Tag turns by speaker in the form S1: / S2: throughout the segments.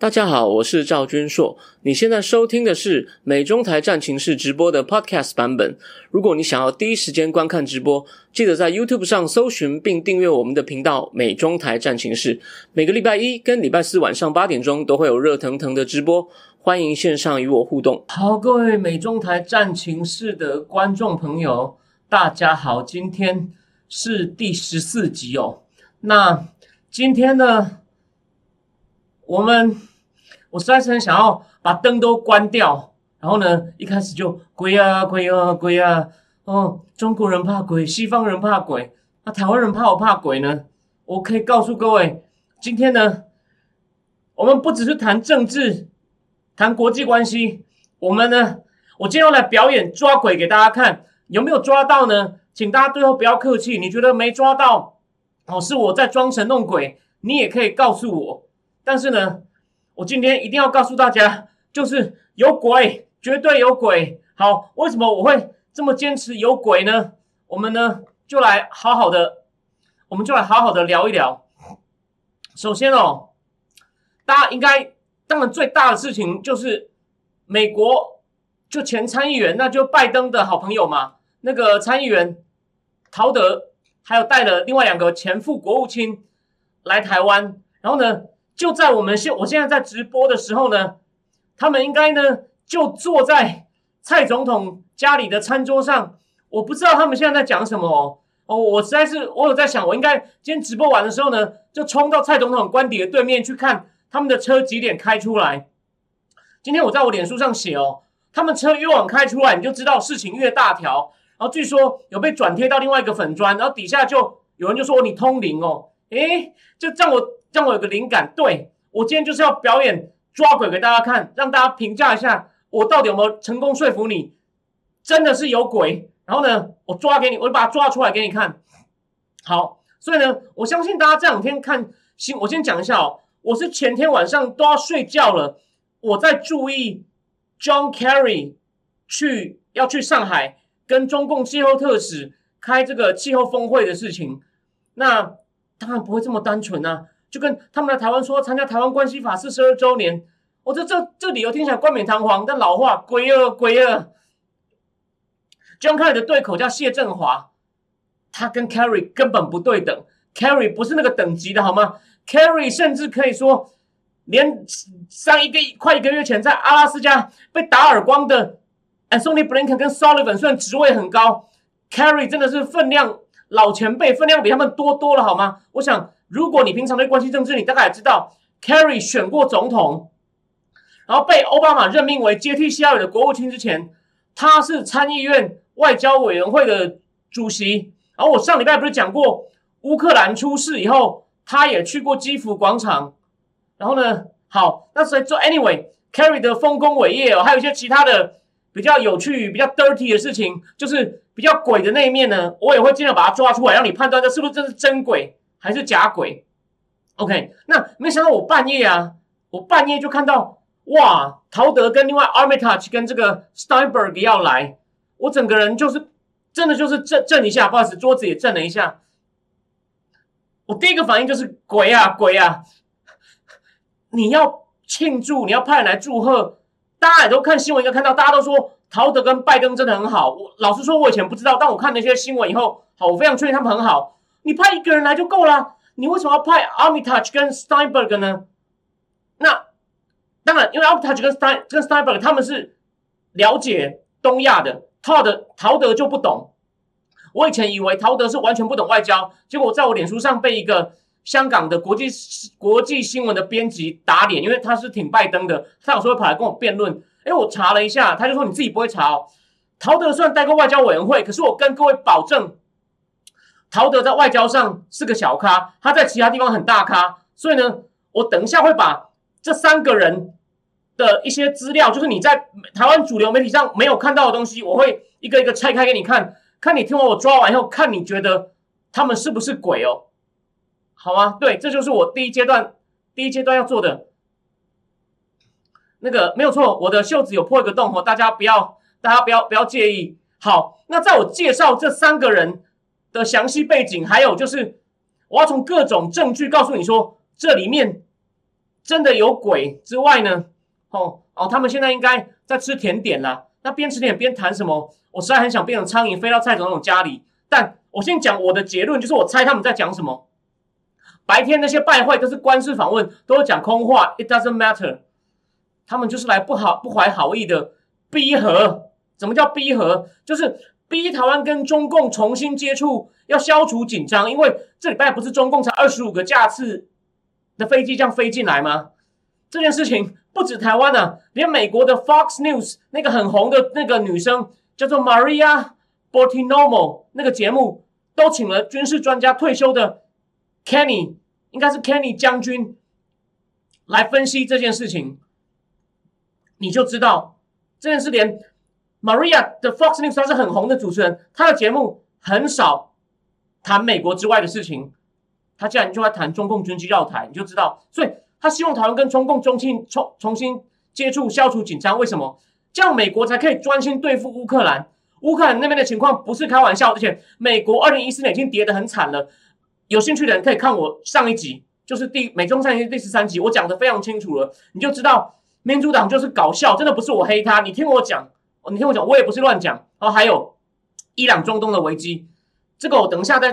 S1: 大家好，我是赵君硕。你现在收听的是美中台战情室直播的 Podcast 版本。如果你想要第一时间观看直播，记得在 YouTube 上搜寻并订阅我们的频道“美中台战情室”。每个礼拜一跟礼拜四晚上八点钟都会有热腾腾的直播，欢迎线上与我互动。好，各位美中台战情室的观众朋友，大家好，今天是第十四集哦。那今天呢，我们。我实在是很想要把灯都关掉，然后呢，一开始就鬼啊鬼啊鬼啊，哦，中国人怕鬼，西方人怕鬼，那台湾人怕不怕鬼呢？我可以告诉各位，今天呢，我们不只是谈政治，谈国际关系，我们呢，我今天要来表演抓鬼给大家看，有没有抓到呢？请大家最后不要客气，你觉得没抓到，哦，是我在装神弄鬼，你也可以告诉我，但是呢。我今天一定要告诉大家，就是有鬼，绝对有鬼。好，为什么我会这么坚持有鬼呢？我们呢就来好好的，我们就来好好的聊一聊。首先哦，大家应该当然最大的事情就是美国就前参议员，那就拜登的好朋友嘛，那个参议员陶德，还有带了另外两个前副国务卿来台湾，然后呢。就在我们现我现在在直播的时候呢，他们应该呢就坐在蔡总统家里的餐桌上。我不知道他们现在在讲什么哦。哦，我实在是我有在想，我应该今天直播完的时候呢，就冲到蔡总统官邸的对面去看他们的车几点开出来。今天我在我脸书上写哦，他们车越晚开出来，你就知道事情越大条。然后据说有被转贴到另外一个粉砖，然后底下就有人就说你通灵哦，诶，就让我。让我有个灵感，对我今天就是要表演抓鬼给大家看，让大家评价一下我到底有没有成功说服你，真的是有鬼。然后呢，我抓给你，我就把它抓出来给你看。好，所以呢，我相信大家这两天看新，我先讲一下哦，我是前天晚上都要睡觉了，我在注意 John Kerry 去要去上海跟中共气候特使开这个气候峰会的事情。那当然不会这么单纯啊。就跟他们来台湾说参加台湾关系法四十二周年，我这这这理由听起来冠冕堂皇，但老话鬼儿鬼儿。John Kerry 的对口叫谢振华，他跟 Kerry 根本不对等，Kerry 不是那个等级的好吗？Kerry 甚至可以说，连上一个快一个月前在阿拉斯加被打耳光的 Anthony Blinken 跟 Sullivan 虽然职位很高，Kerry 真的是分量老前辈，分量比他们多多了好吗？我想。如果你平常对关系政治，你大概也知道，Kerry 选过总统，然后被奥巴马任命为接替希拉里的国务卿之前，他是参议院外交委员会的主席。然后我上礼拜不是讲过，乌克兰出事以后，他也去过基辅广场。然后呢，好，那所以做 Anyway，Kerry 的丰功伟业哦，还有一些其他的比较有趣、比较 dirty 的事情，就是比较鬼的那一面呢，我也会尽量把它抓出来，让你判断这是不是真是真鬼。还是假鬼，OK？那没想到我半夜啊，我半夜就看到哇，陶德跟另外 Armitage 跟这个 Steinberg 要来，我整个人就是真的就是震震一下，不好意思，桌子也震了一下。我第一个反应就是鬼啊鬼啊！你要庆祝，你要派人来祝贺，大家也都看新闻，应该看到，大家都说陶德跟拜登真的很好。我老实说，我以前不知道，但我看那些新闻以后，好，我非常确定他们很好。你派一个人来就够了，你为什么要派 Armitage 跟 Steinberg 呢？那当然，因为 Armitage 跟 Stein 跟 Steinberg 他们是了解东亚的，陶德陶德就不懂。我以前以为陶德是完全不懂外交，结果在我脸书上被一个香港的国际国际新闻的编辑打脸，因为他是挺拜登的，他有时候跑来跟我辩论。哎，我查了一下，他就说你自己不会查哦。陶德虽然待过外交委员会，可是我跟各位保证。陶德在外交上是个小咖，他在其他地方很大咖，所以呢，我等一下会把这三个人的一些资料，就是你在台湾主流媒体上没有看到的东西，我会一个一个拆开给你看，看你听完我抓完以后，看你觉得他们是不是鬼哦？好吗？对，这就是我第一阶段第一阶段要做的。那个没有错，我的袖子有破一个洞哦，大家不要大家不要不要介意。好，那在我介绍这三个人。的详细背景，还有就是，我要从各种证据告诉你说，这里面真的有鬼之外呢，哦哦，他们现在应该在吃甜点啦。那边吃甜点边谈什么？我实在很想变成苍蝇飞到蔡总统家里。但我先讲我的结论，就是我猜他们在讲什么。白天那些拜会都是官式访问，都是讲空话，It doesn't matter。他们就是来不好不怀好意的逼和。什么叫逼和？就是逼台湾跟中共重新接触，要消除紧张。因为这礼拜不是中共才二十五个架次的飞机这样飞进来吗？这件事情不止台湾呢，连美国的 Fox News 那个很红的那个女生叫做 Maria Bortinomo 那个节目都请了军事专家退休的 Kenny，应该是 Kenny 将军来分析这件事情。你就知道这件事，连 Maria 的 Fox News 她是很红的主持人，她的节目很少谈美国之外的事情，她竟然就在谈中共军机绕台，你就知道。所以他希望台湾跟中共中新重重新接触，消除紧张。为什么？这样美国才可以专心对付乌克兰。乌克兰那边的情况不是开玩笑，而且美国二零一四年已经跌得很惨了。有兴趣的人可以看我上一集，就是第美中战役第十三集，我讲的非常清楚了，你就知道。民主党就是搞笑，真的不是我黑他。你听我讲，你听我讲，我也不是乱讲。哦，还有伊朗中东的危机，这个我等一下再，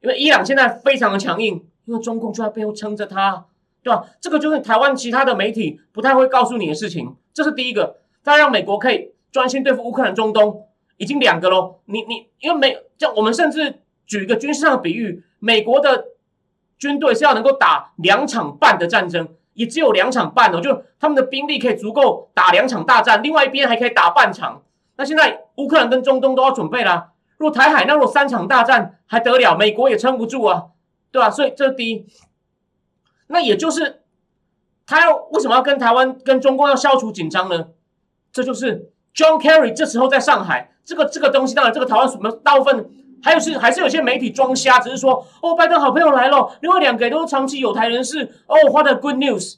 S1: 因为伊朗现在非常的强硬，因为中共就在背后撑着他，对吧？这个就是台湾其他的媒体不太会告诉你的事情。这是第一个，再让美国可以专心对付乌克兰中东，已经两个喽。你你因为美，像我们甚至举一个军事上的比喻，美国的军队是要能够打两场半的战争。也只有两场半哦，就他们的兵力可以足够打两场大战，另外一边还可以打半场。那现在乌克兰跟中东都要准备啦。若台海那若三场大战还得了？美国也撑不住啊，对吧？所以这第一。那也就是他要为什么要跟台湾跟中共要消除紧张呢？这就是 John Kerry 这时候在上海，这个这个东西当然这个台湾什么大部分。还有是还是有些媒体装瞎，只是说哦，拜登好朋友来了，另外两个都是长期有台人士哦，发的 good news，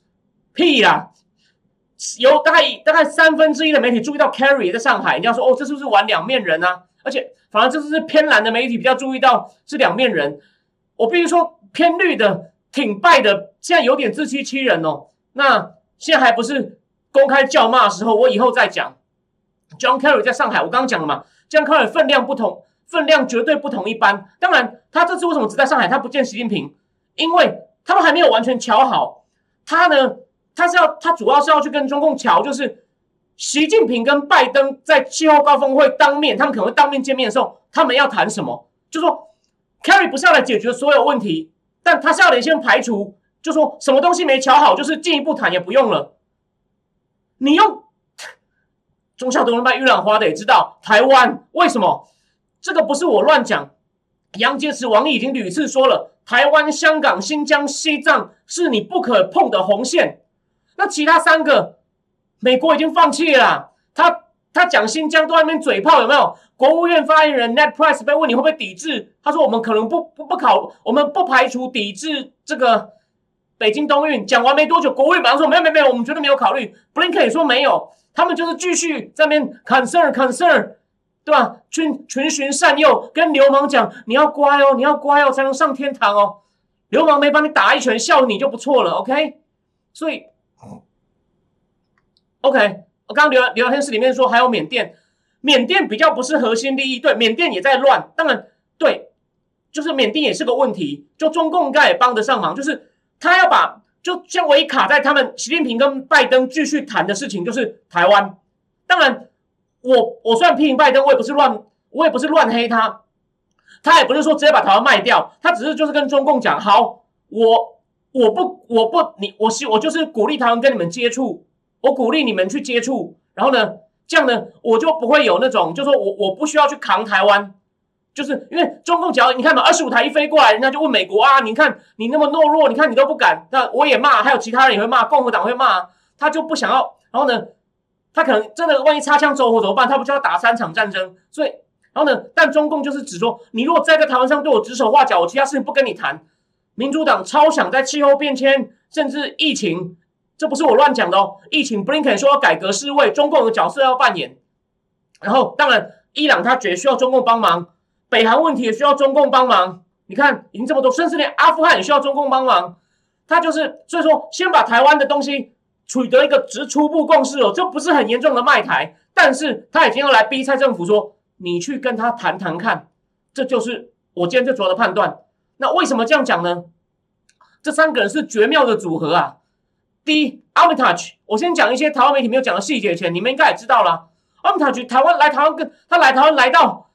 S1: 屁啦！有大概大概三分之一的媒体注意到 Carrie 在上海，你要说哦，这是不是玩两面人啊？而且反而这是偏蓝的媒体比较注意到是两面人。我必须说偏绿的挺败的，现在有点自欺欺人哦。那现在还不是公开叫骂的时候，我以后再讲。John Kerry 在上海，我刚刚讲了嘛，John Kerry 分量不同。分量绝对不同一般。当然，他这次为什么只在上海？他不见习近平，因为他们还没有完全瞧好。他呢，他是要他主要是要去跟中共瞧，就是习近平跟拜登在气候高峰会当面，他们可能会当面见面的时候，他们要谈什么？就说 Carry 不是要来解决所有问题，但他是要先排除，就说什么东西没瞧好，就是进一步谈也不用了。你用中校都能卖玉兰花的也知道，台湾为什么？这个不是我乱讲，杨洁篪、王毅已经屡次说了，台湾、香港、新疆、西藏是你不可碰的红线。那其他三个，美国已经放弃了。他他讲新疆都在那边嘴炮，有没有？国务院发言人 Net Price 被问你会不会抵制，他说我们可能不不不考，我们不排除抵制这个北京冬运。讲完没多久，国务院马上说没有没有没有，我们绝对没有考虑。Blinken 也说没有，他们就是继续在那边 concern concern。对吧？群群循善诱，跟流氓讲你要乖哦，你要乖哦，才能上天堂哦。流氓没帮你打一拳，笑你就不错了。OK，所以 OK，我刚刚聊聊天室里面说还有缅甸，缅甸比较不是核心利益，对，缅甸也在乱。当然，对，就是缅甸也是个问题。就中共应该也帮得上忙，就是他要把就像唯一卡在他们习近平跟拜登继续谈的事情，就是台湾。当然。我我虽然批评拜登，我也不是乱，我也不是乱黑他，他也不是说直接把台湾卖掉，他只是就是跟中共讲，好，我我不我不你我希我就是鼓励台湾跟你们接触，我鼓励你们去接触，然后呢，这样呢，我就不会有那种，就说我我不需要去扛台湾，就是因为中共只要你看嘛，二十五台一飞过来，人家就问美国啊，你看你那么懦弱，你看你都不敢，那我也骂，还有其他人也会骂，共和党会骂，他就不想要，然后呢？他可能真的万一擦枪走火怎么办？他不就要打三场战争？所以，然后呢？但中共就是只说，你如果再在台湾上对我指手画脚，我其他事情不跟你谈。民主党超想在气候变迁，甚至疫情，这不是我乱讲的哦。疫情，Blinken 说要改革世卫，中共的角色要扮演。然后，当然，伊朗他绝需要中共帮忙，北韩问题也需要中共帮忙。你看，已经这么多，甚至连阿富汗也需要中共帮忙。他就是所以说先把台湾的东西取得一个只初步共识哦，这不是很严重的卖台，但是他已经要来逼蔡政府说，你去跟他谈谈看，这就是我今天最主要的判断。那为什么这样讲呢？这三个人是绝妙的组合啊！第一，Armitage，我先讲一些台湾媒体没有讲的细节，前你们应该也知道了。Armitage 台湾来台湾跟他来台湾来到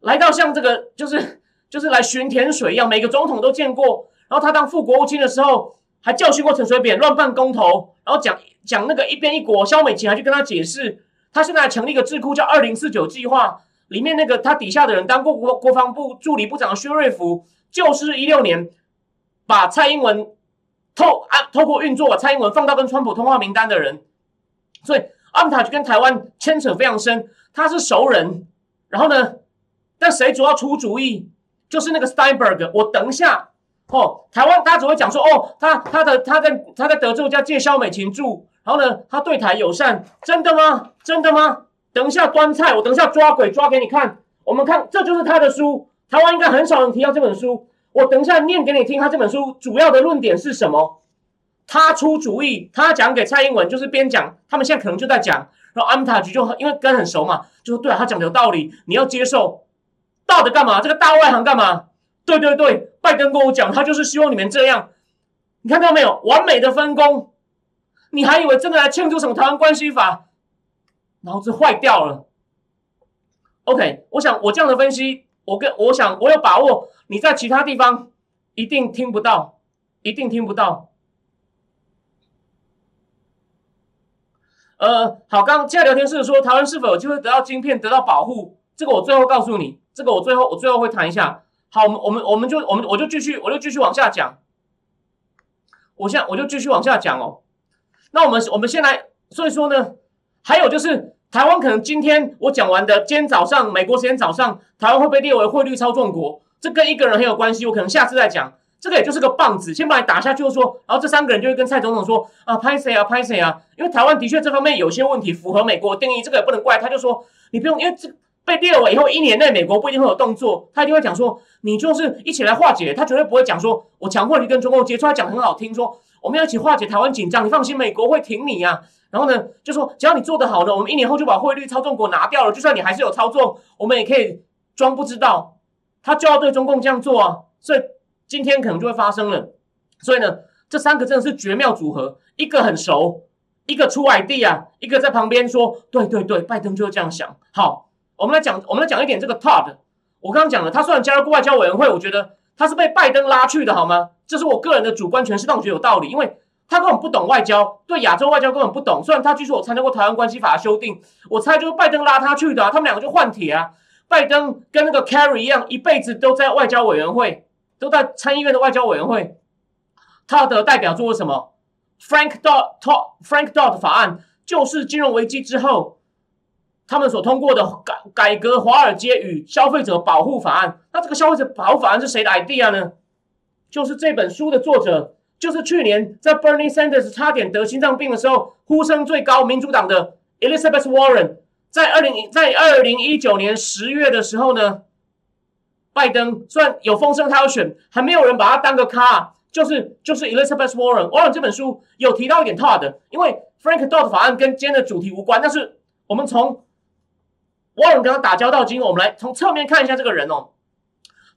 S1: 来到像这个就是就是来巡田水一样，每个总统都见过。然后他当副国务卿的时候，还教训过陈水扁乱办公投，然后讲讲那个一边一国，肖美琴还去跟他解释。他现在还成立一个智库叫二零四九计划，里面那个他底下的人当过国国防部助理部长的薛瑞福，就是一六年。把蔡英文透啊，透过运作把蔡英文放到跟川普通话名单的人，所以阿姆塔就跟台湾牵扯非常深，他是熟人。然后呢，但谁主要出主意？就是那个 Steinberg。我等一下哦，台湾大家只会讲说哦，他他的他在他在德州家借肖美琴住，然后呢，他对台友善，真的吗？真的吗？等一下端菜，我等一下抓鬼抓给你看。我们看，这就是他的书，台湾应该很少人提到这本书。我等一下念给你听，他这本书主要的论点是什么？他出主意，他讲给蔡英文，就是边讲，他们现在可能就在讲，然后安塔局就因为跟很熟嘛，就说对啊，他讲的有道理，你要接受。大的干嘛？这个大外行干嘛？对对对，拜登跟我讲，他就是希望你们这样。你看到没有？完美的分工，你还以为真的来庆祝什么台湾关系法？脑子坏掉了。OK，我想我这样的分析，我跟我想我有把握。你在其他地方一定听不到，一定听不到。呃，好，刚刚现在聊天室说台湾是否有机会得到晶片，得到保护？这个我最后告诉你，这个我最后我最后会谈一下。好，我们我们我们就我们我就继续我就继续往下讲。我现在我就继续往下讲哦。那我们我们先来，所以说呢，还有就是台湾可能今天我讲完的，今天早上美国时间早上，台湾会被列为汇率操纵国。这跟一个人很有关系，我可能下次再讲。这个也就是个棒子，先把你打下去，就说，然后这三个人就会跟蔡总统说啊，拍谁啊，拍谁啊？因为台湾的确这方面有些问题，符合美国定义，这个也不能怪他。就说你不用，因为这被列为以后一年内美国不一定会有动作，他一定会讲说，你就是一起来化解，他绝对不会讲说我强迫你跟中共接触，他讲很好听，说我们要一起化解台湾紧张，你放心，美国会挺你呀。然后呢，就说只要你做得好呢，我们一年后就把汇率操纵国拿掉了，就算你还是有操纵，我们也可以装不知道。他就要对中共这样做啊，所以今天可能就会发生了。所以呢，这三个真的是绝妙组合，一个很熟，一个出外地啊，一个在旁边说，对对对，拜登就是这样想。好，我们来讲，我们来讲一点这个 Todd。我刚刚讲了，他虽然加入过外交委员会，我觉得他是被拜登拉去的，好吗？这是我个人的主观诠释，但我觉得有道理，因为他根本不懂外交，对亚洲外交根本不懂。虽然他据说我参加过台湾关系法的修订，我猜就是拜登拉他去的，他们两个就换铁啊。拜登跟那个 Kerry 一样，一辈子都在外交委员会，都在参议院的外交委员会。他的代表作是什么？Frank Dodd Frank Dodd 法案，就是金融危机之后他们所通过的改改革华尔街与消费者保护法案。那这个消费者保护法案是谁的 idea 呢？就是这本书的作者，就是去年在 Bernie Sanders 差点得心脏病的时候，呼声最高民主党的 Elizabeth Warren。在二零在二零一九年十月的时候呢，拜登虽然有风声他要选，还没有人把他当个咖，就是就是 Elizabeth Warren。Warren 这本书有提到一点 Todd，因为 Frank Dodd 法案跟今天的主题无关，但是我们从 Warren 跟他打交道经过，我们来从侧面看一下这个人哦。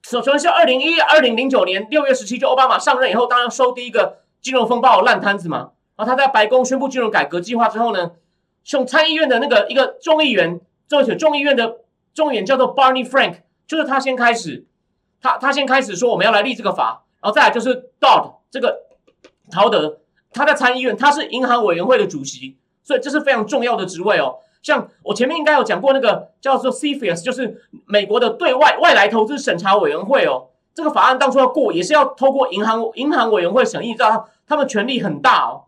S1: 首先是二零一二零零九年六月十七，就奥巴马上任以后，当然收第一个金融风暴烂摊子嘛。然后他在白宫宣布金融改革计划之后呢。从参议院的那个一个众议员，这位众议院的众议员叫做 Barney Frank，就是他先开始，他他先开始说我们要来立这个法，然后再来就是 Dodd 这个陶德，他在参议院他是银行委员会的主席，所以这是非常重要的职位哦。像我前面应该有讲过那个叫做 CFIUS，就是美国的对外外来投资审查委员会哦。这个法案当初要过，也是要透过银行银行委员会审议，知道他们权力很大哦，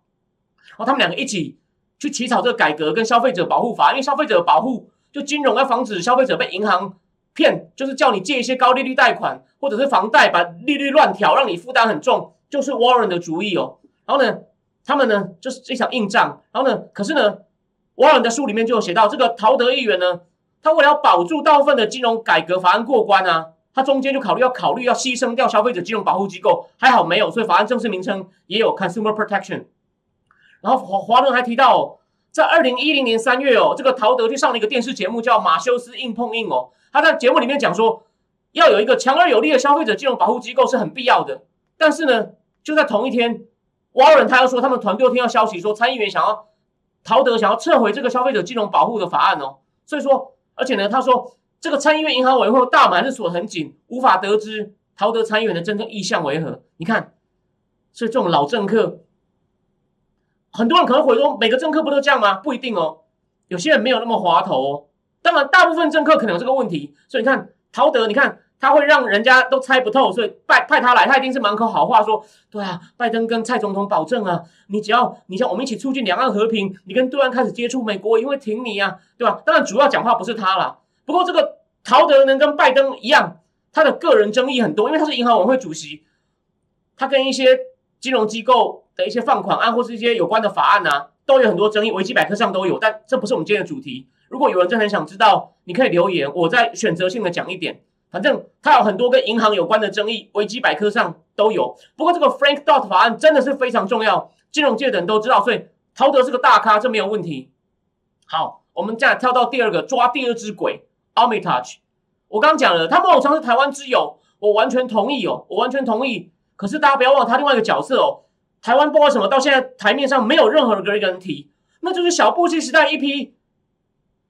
S1: 然后他们两个一起。去起草这个改革跟消费者保护法，因为消费者保护就金融要防止消费者被银行骗，就是叫你借一些高利率贷款或者是房贷，把利率乱调，让你负担很重，就是 Warren 的主意哦。然后呢，他们呢就是一场硬仗。然后呢，可是呢沃伦的书里面就有写到，这个陶德议员呢，他为了保住大部分的金融改革法案过关啊，他中间就考虑要考虑要牺牲掉消费者金融保护机构，还好没有，所以法案正式名称也有 Consumer Protection。然后华华伦还提到、在二零一零年三月哦，这个陶德去上了一个电视节目叫《马修斯硬碰硬》哦，他在节目里面讲说，要有一个强而有力的消费者金融保护机构是很必要的。但是呢，就在同一天，瓦伦他又说，他们团队听到消息说，参议员想要陶德想要撤回这个消费者金融保护的法案哦，所以说，而且呢，他说这个参议院银行委员会大门是锁很紧，无法得知陶德参议员的真正意向为何。你看，所以这种老政客。很多人可能会说，每个政客不都这样吗？不一定哦，有些人没有那么滑头哦。当然，大部分政客可能有这个问题。所以你看，陶德，你看他会让人家都猜不透，所以派派他来，他一定是满口好话，说对啊，拜登跟蔡总统保证啊，你只要你像我们一起促进两岸和平，你跟对岸开始接触，美国一定会挺你啊，对吧？当然，主要讲话不是他啦。不过这个陶德能跟拜登一样，他的个人争议很多，因为他是银行委员会主席，他跟一些金融机构。的一些放款案或是一些有关的法案啊，都有很多争议，维基百科上都有，但这不是我们今天的主题。如果有人真的很想知道，你可以留言，我再选择性的讲一点。反正它有很多跟银行有关的争议，维基百科上都有。不过这个 Frank Dot 法案真的是非常重要，金融界的人都知道，所以陶德是个大咖，这没有问题。好，我们再跳到第二个，抓第二只鬼 Armitage。我刚刚讲了，他某种程度是台湾之友，我完全同意哦，我完全同意。可是大家不要忘了他另外一个角色哦。台湾不管什么，到现在台面上没有任何一个人提，那就是小布希时代一批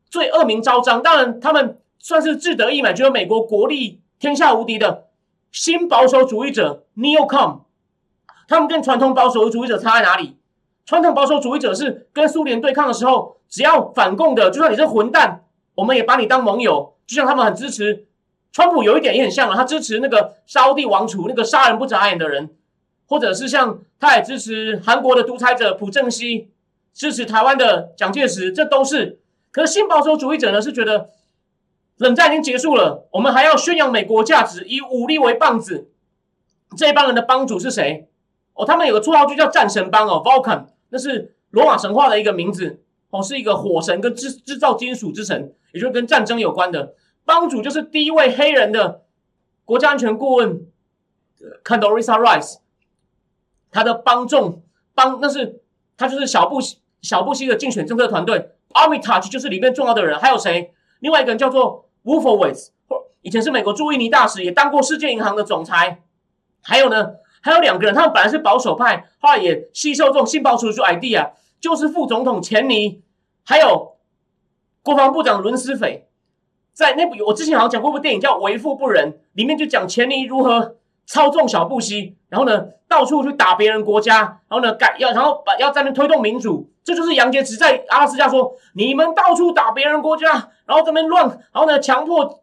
S1: 最恶名昭彰，当然他们算是志得意满，觉得美国国力天下无敌的新保守主义者 Neocon，他们跟传统保守主义者差在哪里？传统保守主义者是跟苏联对抗的时候，只要反共的，就算你是混蛋，我们也把你当盟友，就像他们很支持川普，有一点也很像啊，他支持那个沙地王储那个杀人不眨眼的人。或者是像他也支持韩国的独裁者朴正熙，支持台湾的蒋介石，这都是。可是新保守主义者呢，是觉得冷战已经结束了，我们还要宣扬美国价值，以武力为棒子。这一帮人的帮主是谁？哦，他们有个绰号就叫战神帮哦，Vulcan，那是罗马神话的一个名字哦，是一个火神跟制制造金属之神，也就是跟战争有关的。帮主就是第一位黑人的国家安全顾问 Condoleezza Rice。他的帮众帮那是他就是小布小布希的竞选政策团队，Armitage 就是里面重要的人，还有谁？另外一个人叫做 Wolfowitz，以前是美国驻印尼大使，也当过世界银行的总裁。还有呢，还有两个人，他们本来是保守派，后来也吸收这种新保守主义 idea，就是副总统钱尼，还有国防部长伦斯斐。在那部我之前好像讲过部电影叫《为富不仁》，里面就讲钱尼如何。操纵小布希，然后呢，到处去打别人国家，然后呢，改要，然后把要在那推动民主，这就是杨洁篪在阿拉斯加说，你们到处打别人国家，然后这边乱，然后呢，强迫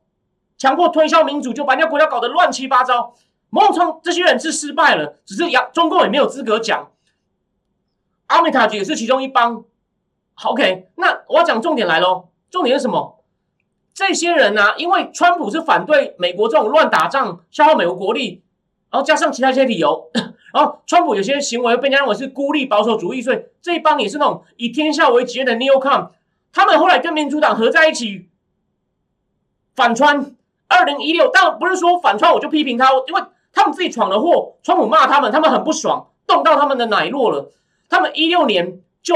S1: 强迫推销民主，就把人家国家搞得乱七八糟。某种程度这些人是失败了，只是杨中共也没有资格讲。阿米塔也是其中一帮。OK，那我要讲重点来喽，重点是什么？这些人呢，因为川普是反对美国这种乱打仗、消耗美国国力。然后加上其他一些理由，然后川普有些行为被人家认为是孤立保守主义，所以这一帮也是那种以天下为己任的 Neocon，他们后来跟民主党合在一起反川。二零一六，当然不是说反川我就批评他，因为他们自己闯了祸，川普骂他们，他们很不爽，动到他们的奶酪了。他们一六年就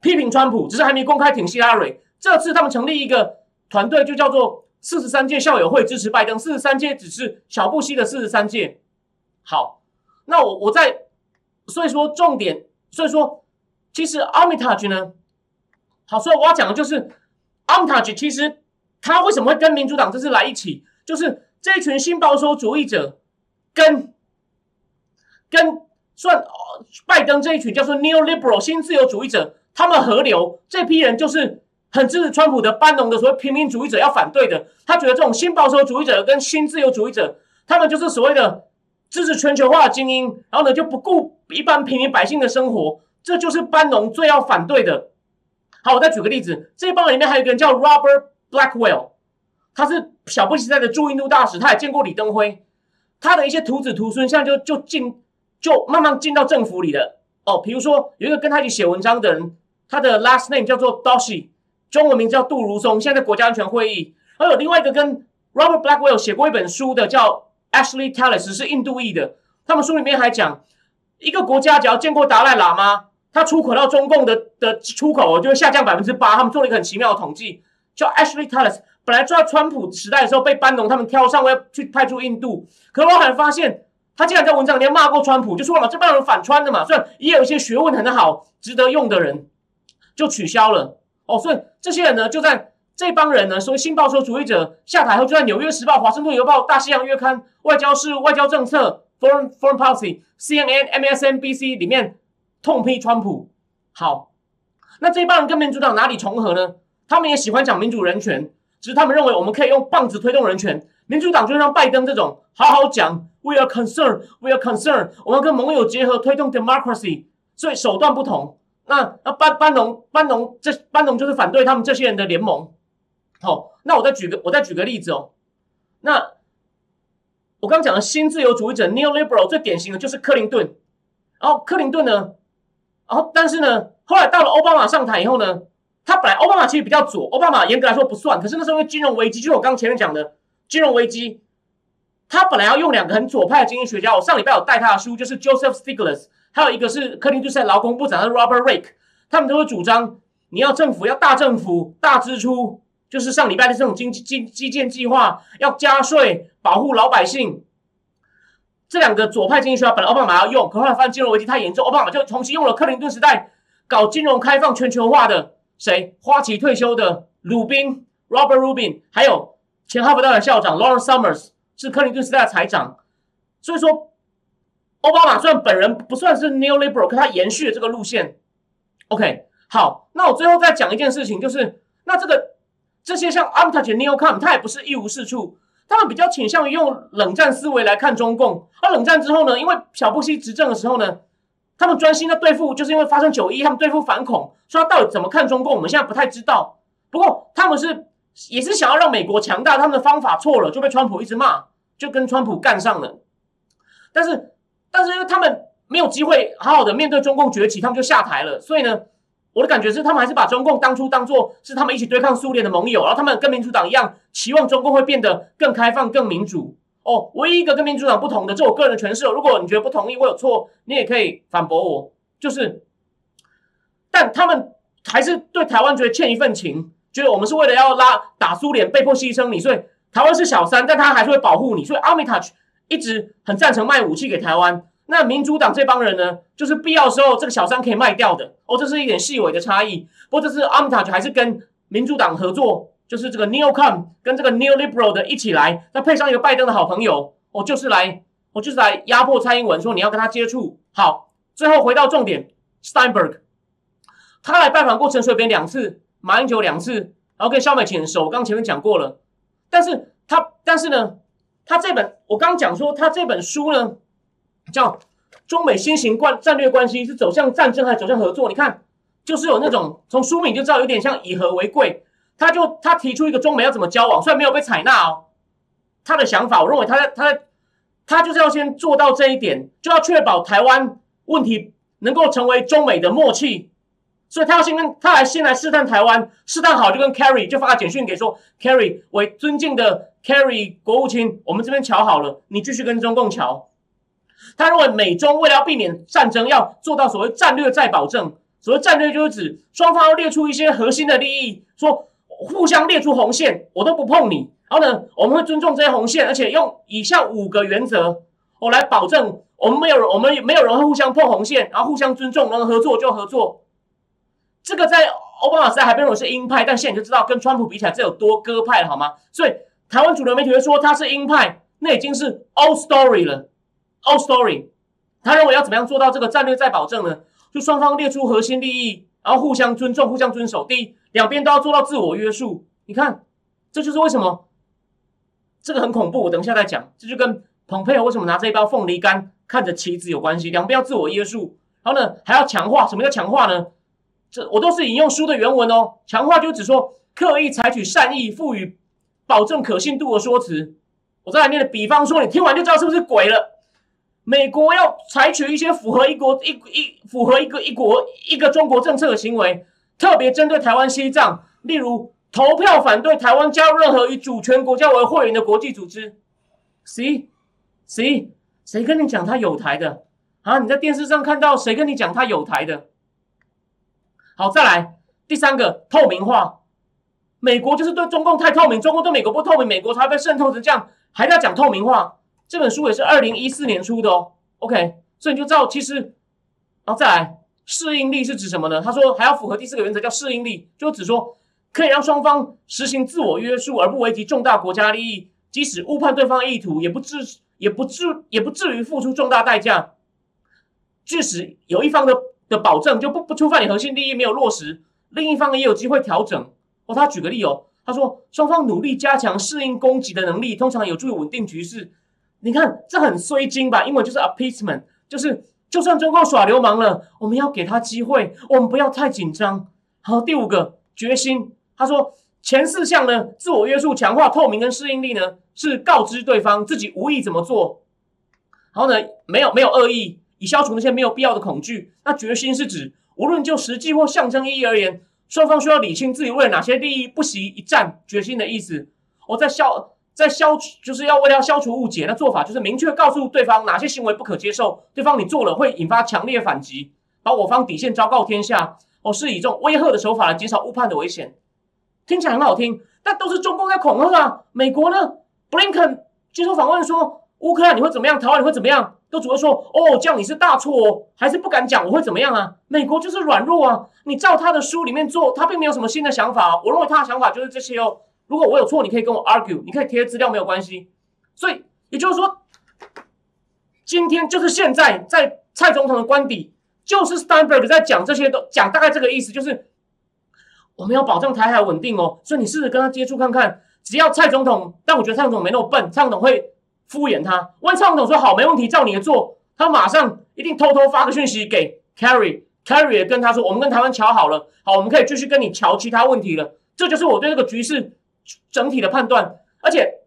S1: 批评川普，只是还没公开挺希拉蕊。这次他们成立一个团队，就叫做四十三届校友会支持拜登，四十三届只是小布希的四十三届。好，那我我在，所以说重点，所以说其实 Armitage 呢，好，所以我要讲的就是 Armitage 其实他为什么会跟民主党这次来一起，就是这一群新保守主义者跟跟算拜登这一群叫做 Neoliberal 新自由主义者，他们合流，这批人就是很支持川普的班农的所谓平民主义者要反对的，他觉得这种新保守主义者跟新自由主义者，他们就是所谓的。支持全球化的精英，然后呢就不顾一般平民百姓的生活，这就是班农最要反对的。好，我再举个例子，这帮人里面还有一个人叫 Robert Blackwell，他是小布希在的驻印度大使，他也见过李登辉，他的一些徒子徒孙现在就就进就慢慢进到政府里了。哦，比如说有一个跟他一起写文章的人，他的 last name 叫做 Doshi，中文名叫杜如松，现在在国家安全会议。还有另外一个跟 Robert Blackwell 写过一本书的，叫 Ashley Tallis，是印度裔的。他们书里面还讲，一个国家只要见过达赖喇嘛，他出口到中共的的出口就会下降百分之八。他们做了一个很奇妙的统计，叫 Ashley Tallis。本来在川普时代的时候被班农他们挑上，要去派驻印度，可我还发现他竟然在文章里面骂过川普，就说了嘛，这帮人反川的嘛。虽然也有一些学问很好、值得用的人，就取消了。哦，所以这些人呢，就在。这帮人呢，所谓新保守主义者下台后，就在《纽约时报》、《华盛顿邮报》、《大西洋月刊》、外交事务、外交政策 （Foreign Foreign Policy）、CNN、MSNBC 里面痛批川普。好，那这帮人跟民主党哪里重合呢？他们也喜欢讲民主人权，只是他们认为我们可以用棒子推动人权。民主党就让拜登这种好好讲，We are concerned, we are concerned，我们跟盟友结合推动 democracy，所以手段不同。那那班班农班农这班农就是反对他们这些人的联盟。好，那我再举个，我再举个例子哦。那我刚讲的新自由主义者 （neoliberal） 最典型的就是克林顿。然后克林顿呢，然后但是呢，后来到了奥巴马上台以后呢，他本来奥巴马其实比较左，奥巴马严格来说不算。可是那时候因为金融危机，就是我刚前面讲的金融危机，他本来要用两个很左派的经济学家。我上礼拜有带他的书，就是 Joseph Stiglitz，还有一个是克林顿在劳工部长的 Robert Rake，他们都会主张你要政府要大政府大支出。就是上礼拜的这种经济基建计划，要加税保护老百姓。这两个左派经济学家本来奥巴马要用，可后来发现金融危机太严重，奥巴马就重新用了克林顿时代搞金融开放全球化的谁？花旗退休的鲁宾 Robert Rubin，还有前哈佛大学校长 Lawrence Summers 是克林顿时代的财长。所以说，奥巴马虽然本人不算是 neoliberal，可他延续了这个路线。OK，好，那我最后再讲一件事情，就是那这个。这些像 Armitage、Neocom，他也不是一无是处，他们比较倾向于用冷战思维来看中共。而冷战之后呢，因为小布希执政的时候呢，他们专心的对付，就是因为发生九一，他们对付反恐，说他到底怎么看中共，我们现在不太知道。不过他们是也是想要让美国强大，他们的方法错了，就被川普一直骂，就跟川普干上了。但是，但是因为他们没有机会好好的面对中共崛起，他们就下台了。所以呢？我的感觉是，他们还是把中共当初当做是他们一起对抗苏联的盟友，然后他们跟民主党一样，期望中共会变得更开放、更民主。哦，唯一一个跟民主党不同的，这我个人的诠释。如果你觉得不同意，我有错，你也可以反驳我。就是，但他们还是对台湾觉得欠一份情，觉得我们是为了要拉打苏联，被迫牺牲你，所以台湾是小三，但他还是会保护你。所以阿米塔一直很赞成卖武器给台湾。那民主党这帮人呢，就是必要时候这个小三可以卖掉的哦，这是一点细微的差异。不过这是阿米塔还是跟民主党合作，就是这个 Neocom 跟这个 Neoliberal 的一起来，再配上一个拜登的好朋友，哦，就是来，我就是来压迫蔡英文，说你要跟他接触。好，最后回到重点，Steinberg，他来拜访过陈水扁两次，马英九两次，然后跟肖美琴熟，刚前面讲过了。但是他，但是呢，他这本我刚讲说他这本书呢。叫中美新型关战略关系是走向战争还是走向合作？你看，就是有那种从书名就知道有点像以和为贵。他就他提出一个中美要怎么交往，虽然没有被采纳哦。他的想法，我认为他在他在他就是要先做到这一点，就要确保台湾问题能够成为中美的默契。所以他要先跟他来先来试探台湾，试探好就跟 Carry 就发简讯给说，Carry 为尊敬的 Carry 国务卿，我们这边瞧好了，你继续跟中共瞧。他认为美中为了要避免战争，要做到所谓战略再保证。所谓战略就是指双方要列出一些核心的利益，说互相列出红线，我都不碰你。然后呢，我们会尊重这些红线，而且用以下五个原则，我来保证我们没有我们没有人会互相碰红线，然后互相尊重，能合作就合作。这个在奥巴马时代还被认为是鹰派，但现在你就知道跟川普比起来，这有多鸽派了，好吗？所以台湾主流媒体会说他是鹰派，那已经是 old story 了。Old story，他认为要怎么样做到这个战略再保证呢？就双方列出核心利益，然后互相尊重、互相遵守。第一，两边都要做到自我约束。你看，这就是为什么这个很恐怖。我等一下再讲。这就跟蓬佩奥为什么拿这一包凤梨干看着棋子有关系。两边要自我约束，然后呢还要强化。什么叫强化呢？这我都是引用书的原文哦。强化就只说刻意采取善意、赋予保证可信度的说辞。我再来念的，比方说，你听完就知道是不是鬼了。美国要采取一些符合一国一一符合一个一国一个中国政策的行为，特别针对台湾、西藏，例如投票反对台湾加入任何以主权国家为会员的国际组织。谁谁谁跟你讲他有台的啊？你在电视上看到谁跟你讲他有台的？好，再来第三个透明化。美国就是对中共太透明，中共对美国不透明，美国才被渗透成这样，还在讲透明化。这本书也是二零一四年出的哦。OK，所以你就知道其实，然后再来适应力是指什么呢？他说还要符合第四个原则，叫适应力，就只说可以让双方实行自我约束，而不危及重大国家利益，即使误判对方意图，也不至也不至也不至于付出重大代价。即使有一方的的保证就不不触犯你核心利益没有落实，另一方也有机会调整。哦，他举个例哦，他说双方努力加强适应攻击的能力，通常有助于稳定局势。你看这很衰精吧？英文就是 appeasement，就是就算中共耍流氓了，我们要给他机会，我们不要太紧张。好，第五个决心，他说前四项呢，自我约束、强化透明跟适应力呢，是告知对方自己无意怎么做，然后呢，没有没有恶意，以消除那些没有必要的恐惧。那决心是指无论就实际或象征意义而言。双方需要理清自己为了哪些利益不惜一战决心的意思。我在消在消除，就是要为了消除误解，那做法就是明确告诉对方哪些行为不可接受，对方你做了会引发强烈反击，把我方底线昭告天下。我是以这种威吓的手法来减少误判的危险。听起来很好听，但都是中共在恐吓啊。美国呢，布林肯接受访问说，乌克兰你会怎么样？台湾你会怎么样？都只会说哦，这样你是大错哦，还是不敢讲我会怎么样啊？美国就是软弱啊，你照他的书里面做，他并没有什么新的想法。我认为他的想法就是这些哦。如果我有错，你可以跟我 argue，你可以贴资料没有关系。所以也就是说，今天就是现在，在蔡总统的官邸，就是 Steinberg 在讲这些，都讲大概这个意思，就是我们要保障台海稳定哦。所以你试着跟他接触看看，只要蔡总统，但我觉得蔡总统没那么笨，蔡总统会。敷衍他，万蔡总统说好，没问题，照你的做。他马上一定偷偷发个讯息给 Carry，Carry 也跟他说，我们跟台湾桥好了，好，我们可以继续跟你桥其他问题了。这就是我对这个局势整体的判断。而且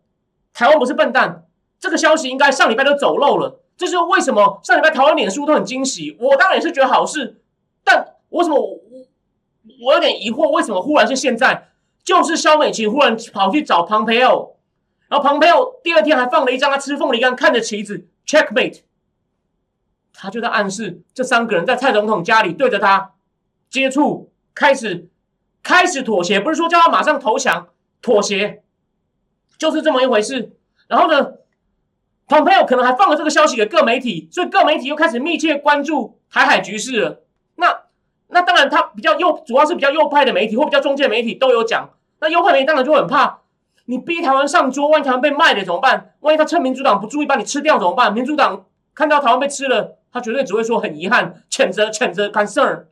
S1: 台湾不是笨蛋，这个消息应该上礼拜都走漏了。这是为什么上礼拜台湾脸书都很惊喜，我当然也是觉得好事。但为什么我我有点疑惑，为什么忽然是现在？就是肖美琴忽然跑去找庞培奥。然后庞培奥第二天还放了一张他吃凤梨干看着棋子，checkmate。他就在暗示这三个人在蔡总统家里对着他接触，开始开始妥协，不是说叫他马上投降，妥协就是这么一回事。然后呢，庞培奥可能还放了这个消息给各媒体，所以各媒体又开始密切关注台海局势了。那那当然，他比较右，主要是比较右派的媒体或比较中介媒体都有讲。那右派媒体当然就很怕。你逼台湾上桌，万一台湾被卖了怎么办？万一他趁民主党不注意把你吃掉怎么办？民主党看到台湾被吃了，他绝对只会说很遗憾，谴责谴责 concern，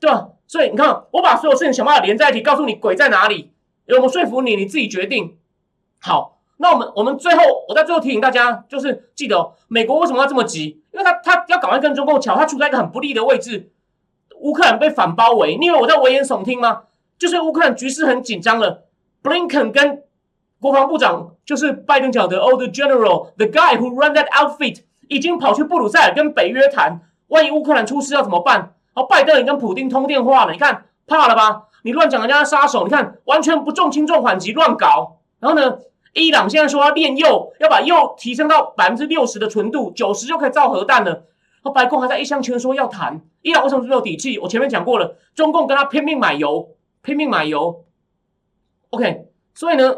S1: 对吧？所以你看，我把所有事情想办法连在一起，告诉你鬼在哪里，有没有说服你？你自己决定。好，那我们我们最后，我在最后提醒大家，就是记得美国为什么要这么急？因为他他要赶快跟中共抢，他处在一个很不利的位置。乌克兰被反包围，你以为我在危言耸听吗？就是乌克兰局势很紧张了，布林肯跟国防部长就是拜登讲的 old general，the guy who run that outfit，已经跑去布鲁塞尔跟北约谈，万一乌克兰出事要怎么办？哦，拜登已经跟普京通电话了，你看怕了吧？你乱讲人家杀手，你看完全不重轻重缓急，乱搞。然后呢，伊朗现在说要炼铀，要把铀提升到百分之六十的纯度，九十就可以造核弹了。然后白宫还在一厢情愿说要谈，伊朗为什么没有底气？我前面讲过了，中共跟他拼命买油，拼命买油。OK，所以呢？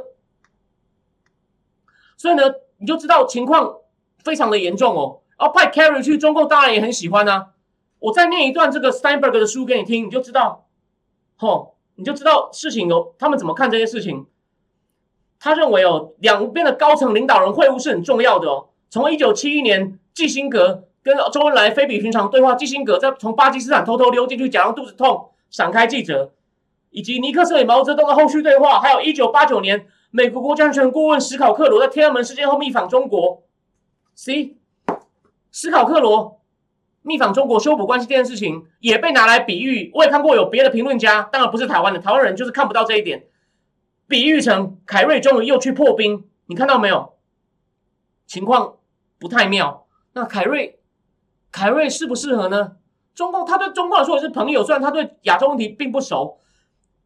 S1: 所以呢，你就知道情况非常的严重哦。然后派 Carry 去中共，当然也很喜欢呐。我再念一段这个 Steinberg 的书给你听，你就知道，吼，你就知道事情有他们怎么看这些事情。他认为哦，两边的高层领导人会晤是很重要的哦。从一九七一年基辛格跟周恩来非比寻常对话，基辛格在从巴基斯坦偷偷溜进去，假装肚子痛，闪开记者，以及尼克森与毛泽东的后续对话，还有一九八九年。美国国家安全顾问史考克罗在天安门事件后密访中国，C，史考克罗密访中国修补关系这件事情也被拿来比喻。我也看过有别的评论家，当然不是台湾的，台湾人就是看不到这一点，比喻成凯瑞终于又去破冰，你看到没有？情况不太妙。那凯瑞，凯瑞适不适合呢？中共他对中共来说也是朋友，虽然他对亚洲问题并不熟。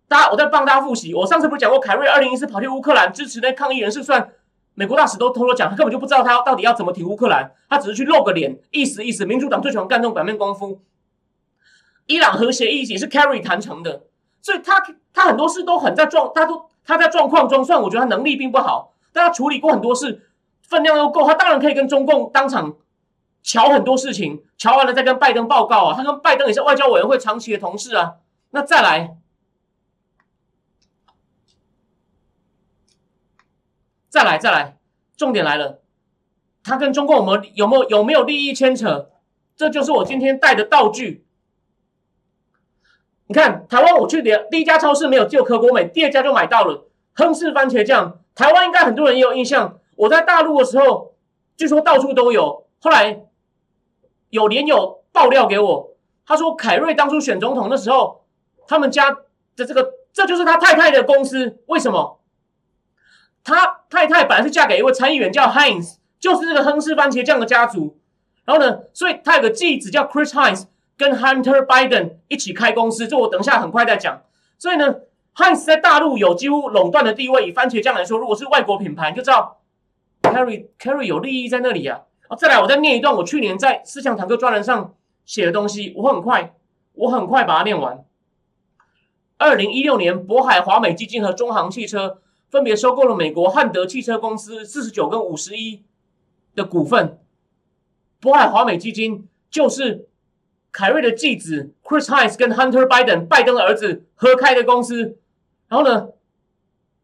S1: 大家我在帮大家复习，我上次不是讲过，凯瑞二零一四跑去乌克兰支持那抗议人士，算美国大使都偷偷讲，他根本就不知道他到底要怎么挺乌克兰，他只是去露个脸，意思意思。民主党最喜欢干这种表面功夫。伊朗核协议也是 Carry 谈成的，所以他他很多事都很在状，他都他在状况中，虽然我觉得他能力并不好，但他处理过很多事，分量又够，他当然可以跟中共当场瞧很多事情，瞧完了再跟拜登报告啊。他跟拜登也是外交委员会长期的同事啊。那再来。再来，再来，重点来了，他跟中共有没有没有有没有利益牵扯？这就是我今天带的道具。你看，台湾我去的第一家超市没有就可国美，第二家就买到了亨氏番茄酱。台湾应该很多人也有印象，我在大陆的时候，据说到处都有。后来有连友爆料给我，他说凯瑞当初选总统的时候，他们家的这个这就是他太太的公司，为什么？他太太本来是嫁给一位参议员，叫 Hines，就是这个亨氏番茄酱的家族。然后呢，所以他有个继子叫 Chris Hines，跟 Hunter Biden 一起开公司。这我等一下很快再讲。所以呢，Hines 在大陆有几乎垄断的地位。以番茄酱来说，如果是外国品牌，就知道 Carry Carry 有利益在那里啊。哦，再来，我再念一段我去年在思想坦克专栏上写的东西。我很快，我很快把它念完。二零一六年，渤海华美基金和中航汽车。分别收购了美国汉德汽车公司四十九跟五十一的股份。渤海华美基金就是凯瑞的继子 Chris Heinz 跟 Hunter Biden 拜登的儿子合开的公司。然后呢，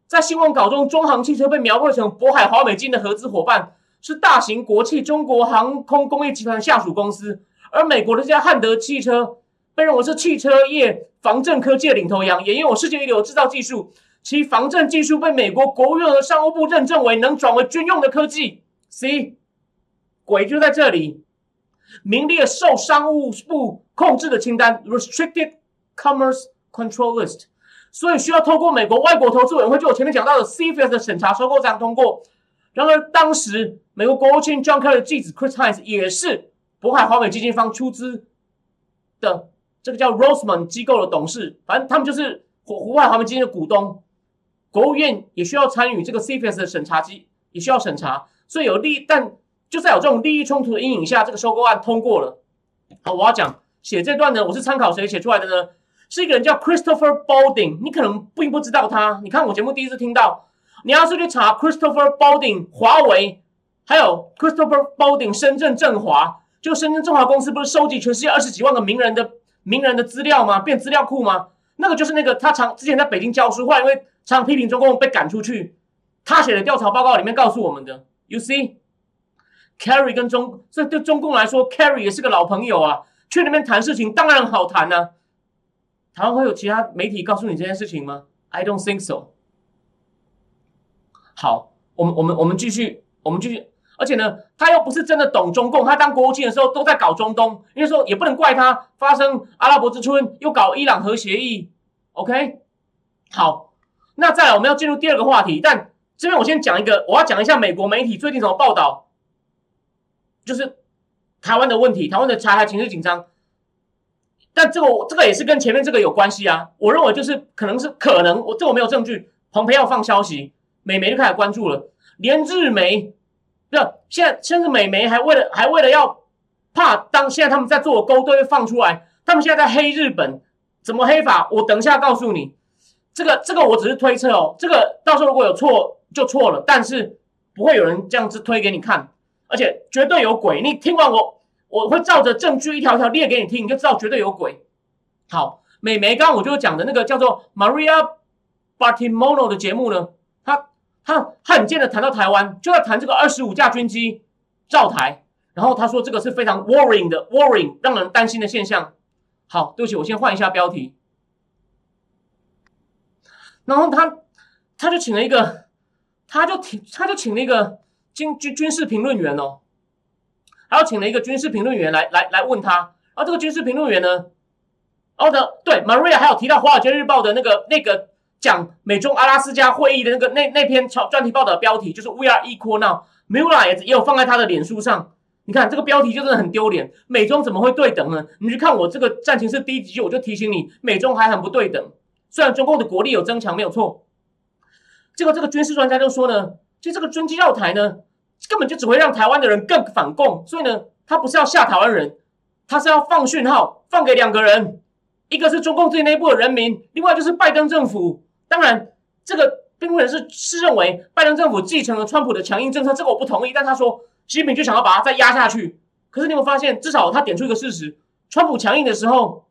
S1: 在新闻稿中，中航汽车被描绘成渤海华美金的合资伙伴，是大型国企中国航空工业集团下属公司。而美国的这家汉德汽车被认为是汽车业防震科技的领头羊，也拥有世界一流制造技术。其防震技术被美国国务院和商务部认证为能转为军用的科技。C，鬼就在这里，名列受商务部控制的清单 （Restricted Commerce Control List），所以需要透过美国外国投资委员会，就我前面讲到的 c f s 的审查，收购才能通过。然而，当时美国国务卿 John Kerry 的继子 Chris Heinz 也是渤海华美基金方出资的这个叫 Roseman 机构的董事，反正他们就是湖海华美基金的股东。国务院也需要参与这个 CFS 的审查机，也需要审查，所以有利，但就在有这种利益冲突的阴影下，这个收购案通过了。好，我要讲写这段呢，我是参考谁写出来的呢？是一个人叫 Christopher Balding，你可能并不知道他。你看我节目第一次听到，你要是去查 Christopher Balding 华为，还有 Christopher Balding 深圳振华，就深圳振华公司不是收集全世界二十几万个名人的名人的资料吗？变资料库吗？那个就是那个他常之前在北京教书，后来因为常批评中共被赶出去，他写的调查报告里面告诉我们的。You see，Carry 跟中这对中共来说，Carry 也是个老朋友啊。去那边谈事情当然好谈呢。台湾会有其他媒体告诉你这件事情吗？I don't think so。好，我们我们我们继续，我们继续。而且呢，他又不是真的懂中共，他当国务卿的时候都在搞中东，因为说也不能怪他发生阿拉伯之春，又搞伊朗核协议。OK，好。那再来，我们要进入第二个话题，但这边我先讲一个，我要讲一下美国媒体最近怎么报道，就是台湾的问题，台湾的台海情绪紧张。但这个这个也是跟前面这个有关系啊。我认为就是可能是可能，我这我没有证据。蓬佩奥放消息，美媒就开始关注了，连日媒，不，现在甚至美媒还为了还为了要怕当现在他们在做勾兑放出来，他们现在在黑日本，怎么黑法？我等一下告诉你。这个这个我只是推测哦，这个到时候如果有错就错了，但是不会有人这样子推给你看，而且绝对有鬼。你听完我，我会照着证据一条条列给你听，你就知道绝对有鬼。好，美媒刚刚我就讲的那个叫做 Maria Bartimono 的节目呢，他罕见的谈到台湾，就要谈这个二十五架军机造台，然后他说这个是非常 worrying 的 worrying 让人担心的现象。好，对不起，我先换一下标题。然后他，他就请了一个，他就请，他就请了一个军军军事评论员哦，还要请了一个军事评论员来来来问他。然后这个军事评论员呢，哦的对，Maria 还有提到《华尔街日报》的那个那个讲美中阿拉斯加会议的那个那那篇超专题报道标题，就是 We are equal now。Mula 也也有放在他的脸书上。你看这个标题就真的很丢脸，美中怎么会对等呢？你去看我这个战情是第一集，我就提醒你，美中还很不对等。虽然中共的国力有增强，没有错。结果这个军事专家就说呢，其实这个军机绕台呢，根本就只会让台湾的人更反共。所以呢，他不是要吓台湾人，他是要放讯号，放给两个人，一个是中共自己内部的人民，另外就是拜登政府。当然，这个辩护人是是认为拜登政府继承了川普的强硬政策，这个我不同意。但他说，习近平就想要把它再压下去。可是你有发现，至少他点出一个事实：川普强硬的时候，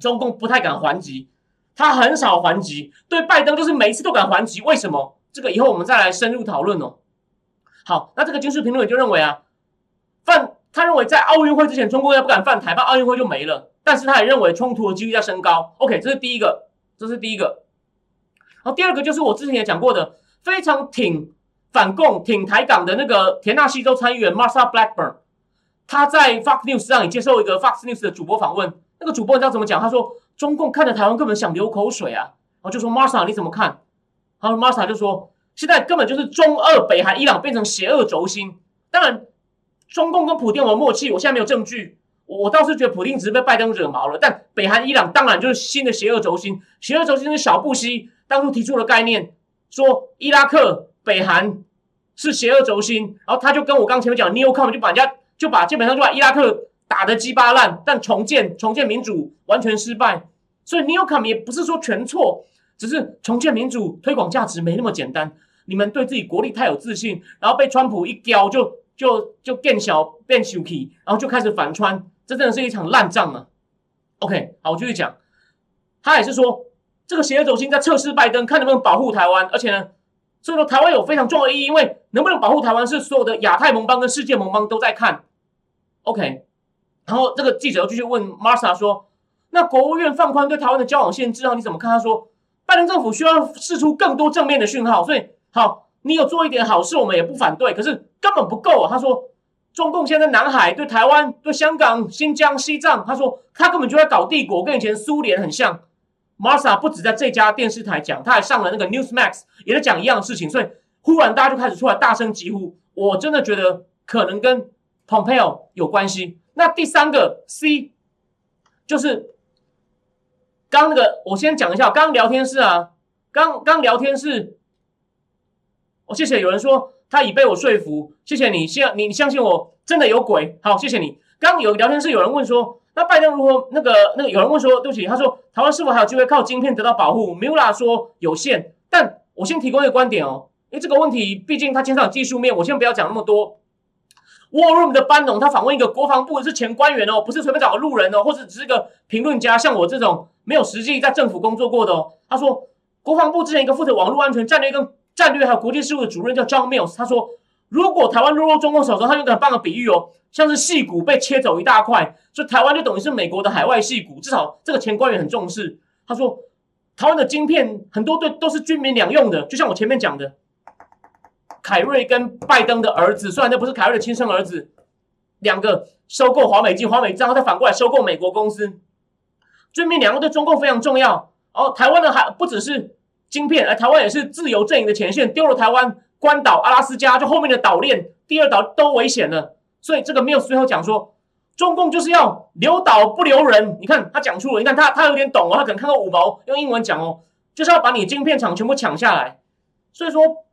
S1: 中共不太敢还击。他很少还击，对拜登就是每一次都敢还击，为什么？这个以后我们再来深入讨论哦。好，那这个军事评论员就认为啊，犯他认为在奥运会之前，中国要不敢犯台，怕奥运会就没了。但是他也认为冲突的几率在升高。OK，这是第一个，这是第一个。后第二个就是我之前也讲过的，非常挺反共、挺台港的那个田纳西州参议员 Marsha Blackburn，他在 Fox News 上也接受一个 Fox News 的主播访问，那个主播你知道怎么讲？他说。中共看着台湾根本想流口水啊，然后就说 Marsa 你怎么看？然后 Marsa 就说现在根本就是中俄北韩伊朗变成邪恶轴心。当然，中共跟普京有默契，我现在没有证据，我倒是觉得普京只是被拜登惹毛了。但北韩伊朗当然就是新的邪恶轴心，邪恶轴心是小布希当初提出的概念，说伊拉克北韩是邪恶轴心，然后他就跟我刚前面讲 Newcom 就把人家就把基本上就把伊拉克。打得鸡巴烂，但重建重建民主完全失败，所以 n e o c o m 也不是说全错，只是重建民主推广价值没那么简单。你们对自己国力太有自信，然后被川普一叼就就就变小变小气，然后就开始反川，这真的是一场烂仗啊。OK，好，我继续讲，他也是说这个邪恶轴心在测试拜登，看能不能保护台湾，而且呢，所以说台湾有非常重要的意义，因为能不能保护台湾是所有的亚太盟邦跟世界盟邦都在看。OK。然后这个记者又继续问 Marsa 说：“那国务院放宽对台湾的交往限制啊，你怎么看？”他说：“拜登政府需要释出更多正面的讯号，所以好，你有做一点好事，我们也不反对。可是根本不够啊。”他说：“中共现在南海对台湾、对香港、新疆、西藏，他说他根本就在搞帝国，跟以前苏联很像。”Marsa 不止在这家电视台讲，他还上了那个 Newsmax，也在讲一样的事情。所以忽然大家就开始出来大声疾呼，我真的觉得可能跟 Pompeo 有关系。那第三个 C，就是刚那个，我先讲一下，刚聊天室啊，刚刚聊天室，我谢谢有人说他已被我说服，谢谢你，相你相信我，真的有鬼，好，谢谢你。刚有聊天室有人问说，那拜登如何？那个那个有人问说，对不起，他说台湾是否还有机会靠晶片得到保护？Mula 说有限，但我先提供一个观点哦，因为这个问题毕竟它牵涉技术面，我先不要讲那么多。War Room 的班农，他访问一个国防部是前官员哦，不是随便找个路人哦，或者只是个评论家，像我这种没有实际在政府工作过的哦。他说，国防部之前一个负责网络安全战略跟战略还有国际事务的主任叫 John Mills，他说，如果台湾落入中共手中，他用个很棒的比喻哦，像是戏骨被切走一大块，所以台湾就等于是美国的海外戏骨，至少这个前官员很重视。他说，台湾的晶片很多对都是军民两用的，就像我前面讲的。凯瑞跟拜登的儿子，虽然那不是凯瑞的亲生儿子，两个收购华美金、华美然后再反过来收购美国公司，军民两个对中共非常重要。哦，台湾的还不只是晶片，而台湾也是自由阵营的前线，丢了台湾关岛、阿拉斯加，就后面的岛链、第二岛都危险了。所以这个没有最后讲说，中共就是要留岛不留人。你看他讲出了，你看他他有点懂哦，他可能看到五毛用英文讲哦，就是要把你晶片厂全部抢下来。所以说。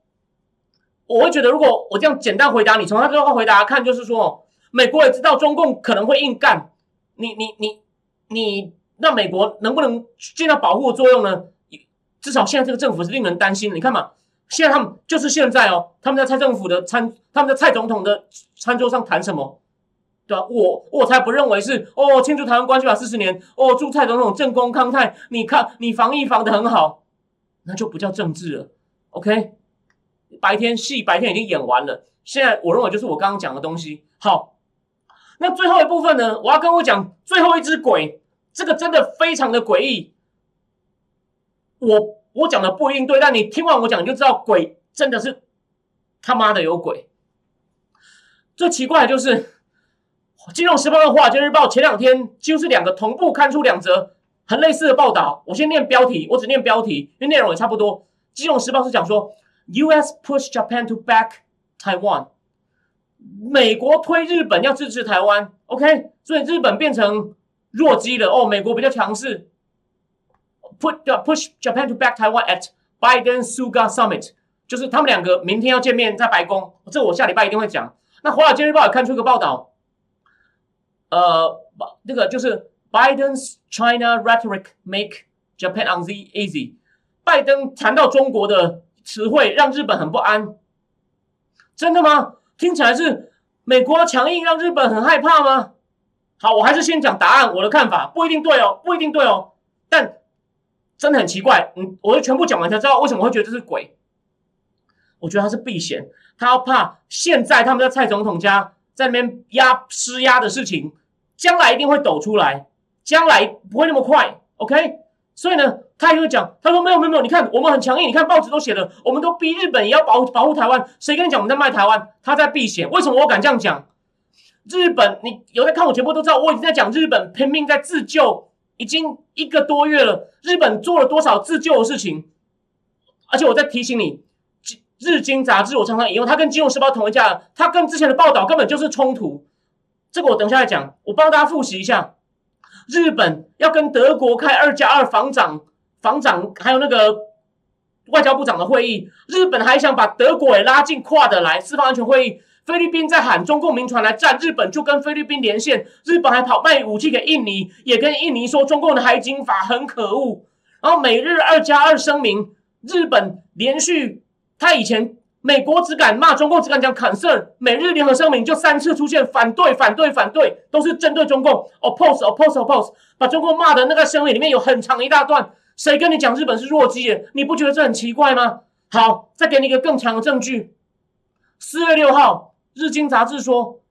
S1: 我会觉得，如果我这样简单回答你，从他这段话回答看，就是说，美国也知道中共可能会硬干，你你你你，那美国能不能尽到保护的作用呢？至少现在这个政府是令人担心的。你看嘛，现在他们就是现在哦，他们在蔡政府的餐，他们在蔡总统的餐桌上谈什么？对吧？我我才不认为是哦，庆祝台湾关系法四十年，哦，祝蔡总统政功康泰，你看你防疫防的很好，那就不叫政治了，OK？白天戏白天已经演完了，现在我认为就是我刚刚讲的东西。好，那最后一部分呢，我要跟我讲最后一只鬼，这个真的非常的诡异。我我讲的不一定对，但你听完我讲，你就知道鬼真的是他妈的有鬼。最奇怪的就是《金融时报》和《华尔街日报》前两天几乎是两个同步刊出两则很类似的报道。我先念标题，我只念标题，因为内容也差不多。《金融时报》是讲说。U.S. push Japan to back Taiwan，美国推日本要支持台湾，OK，所以日本变成弱鸡了哦，美国比较强势。Put push Japan to back Taiwan at Biden Suga Summit，就是他们两个明天要见面在白宫，这我下礼拜一定会讲。那华尔街日报也看出一个报道，呃，那个就是 Biden's China rhetoric make Japan uneasy。拜登谈到中国的词汇，让日本很不安。真的吗？听起来是美国强硬，让日本很害怕吗？好，我还是先讲答案，我的看法不一定对哦，不一定对哦。但真的很奇怪，嗯，我就全部讲完才知道为什么会觉得这是鬼。我觉得他是避嫌，他要怕现在他们在蔡总统家在那边压施压的事情，将来一定会抖出来，将来不会那么快。OK，所以呢，他也会讲，他说没有没有没有，你看我们很强硬，你看报纸都写了，我们都逼日本也要保保护台湾，谁跟你讲我们在卖台湾？他在避嫌，为什么我敢这样讲？日本，你有在看我节目都知道，我已经在讲日本拼命在自救，已经一个多月了。日本做了多少自救的事情？而且我在提醒你，《日经》杂志我常常引用，它跟《金融时报》同一家，它跟之前的报道根本就是冲突。这个我等下来讲，我帮大家复习一下。日本要跟德国开二加二防长、防长还有那个外交部长的会议，日本还想把德国也拉进跨的来四方安全会议。菲律宾在喊中共民船来战，日本就跟菲律宾连线，日本还跑卖武器给印尼，也跟印尼说中共的海警法很可恶。然后美日二加二声明，日本连续他以前美国只敢骂中共，只敢讲 concern，美日联合声明就三次出现反对反对反对，都是针对中共 oppose oppose oppose，把中共骂的那个声明里面有很长一大段，谁跟你讲日本是弱鸡？你不觉得这很奇怪吗？好，再给你一个更强的证据，四月六号。日经杂志说，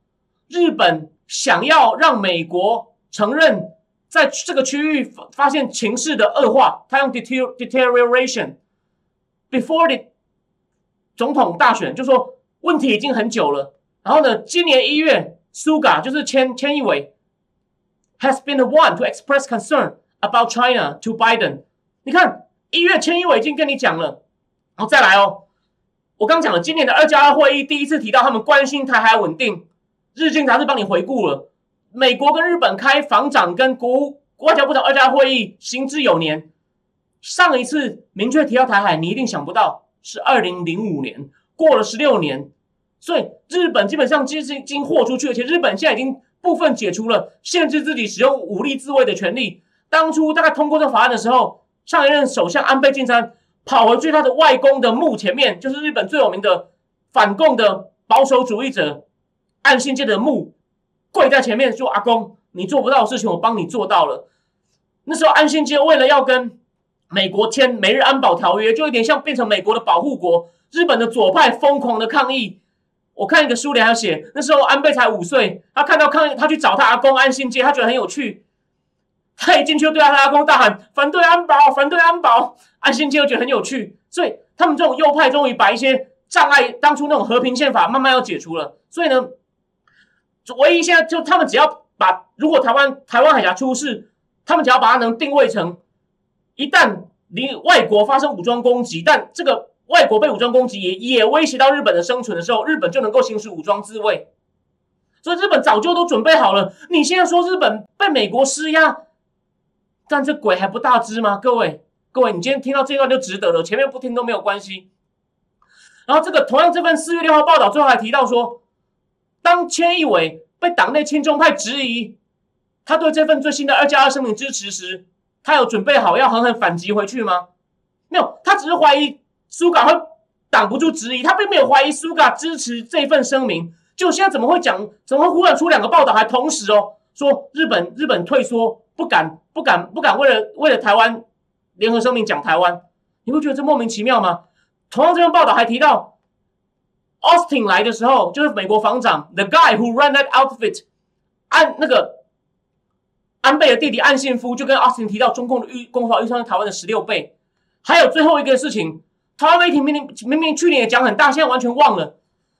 S1: 日本想要让美国承认在这个区域发现情势的恶化，他用 deterioration before the 总统大选，就说问题已经很久了。然后呢，今年一月，Suga 就是千千亿委，has been the one to express concern about China to Biden。你看，一月千亿委已经跟你讲了，然后再来哦。我刚讲了，今年的二加二会议第一次提到他们关心台海稳定。日经杂志帮你回顾了，美国跟日本开防长跟国外交部长二加二会议，行之有年。上一次明确提到台海，你一定想不到是二零零五年，过了十六年。所以日本基本上其实已经豁出去，而且日本现在已经部分解除了限制自己使用武力自卫的权利。当初大概通过这法案的时候，上一任首相安倍晋三。跑回去，他的外公的墓前面，就是日本最有名的反共的保守主义者岸信介的墓，跪在前面说：“阿公，你做不到的事情，我帮你做到了。”那时候岸信介为了要跟美国签美日安保条约，就有点像变成美国的保护国。日本的左派疯狂的抗议。我看一个书里还写，那时候安倍才五岁，他看到抗议，他去找他阿公安信介，他觉得很有趣。他一进去就对他阿公大喊：“反对安保，反对安保！”安信介又觉得很有趣，所以他们这种右派终于把一些障碍，当初那种和平宪法慢慢要解除了。所以呢，唯一现在就他们只要把，如果台湾台湾海峡出事，他们只要把它能定位成，一旦离外国发生武装攻击，但这个外国被武装攻击也也威胁到日本的生存的时候，日本就能够行使武装自卫。所以日本早就都准备好了。你现在说日本被美国施压？但这鬼还不大只吗？各位，各位，你今天听到这段就值得了，前面不听都没有关系。然后这个同样这份四月六号报道最后还提到说，当千亿伟被党内亲中派质疑他对这份最新的二加二声明支持时，他有准备好要狠狠反击回去吗？没有，他只是怀疑苏嘎会挡不住质疑，他并没有怀疑苏嘎支持这份声明。就现在怎么会讲？怎么会忽然出两个报道，还同时哦说日本日本退缩？不敢，不敢，不敢为了为了台湾联合声明讲台湾，你不觉得这莫名其妙吗？同样这篇报道还提到，Austin 来的时候就是美国防长，the guy who ran that outfit，安那个安倍的弟弟岸信夫就跟 Austin 提到中共的预攻防预算是台湾的十六倍。还有最后一个事情，台湾媒体明明明明去年也讲很大，现在完全忘了，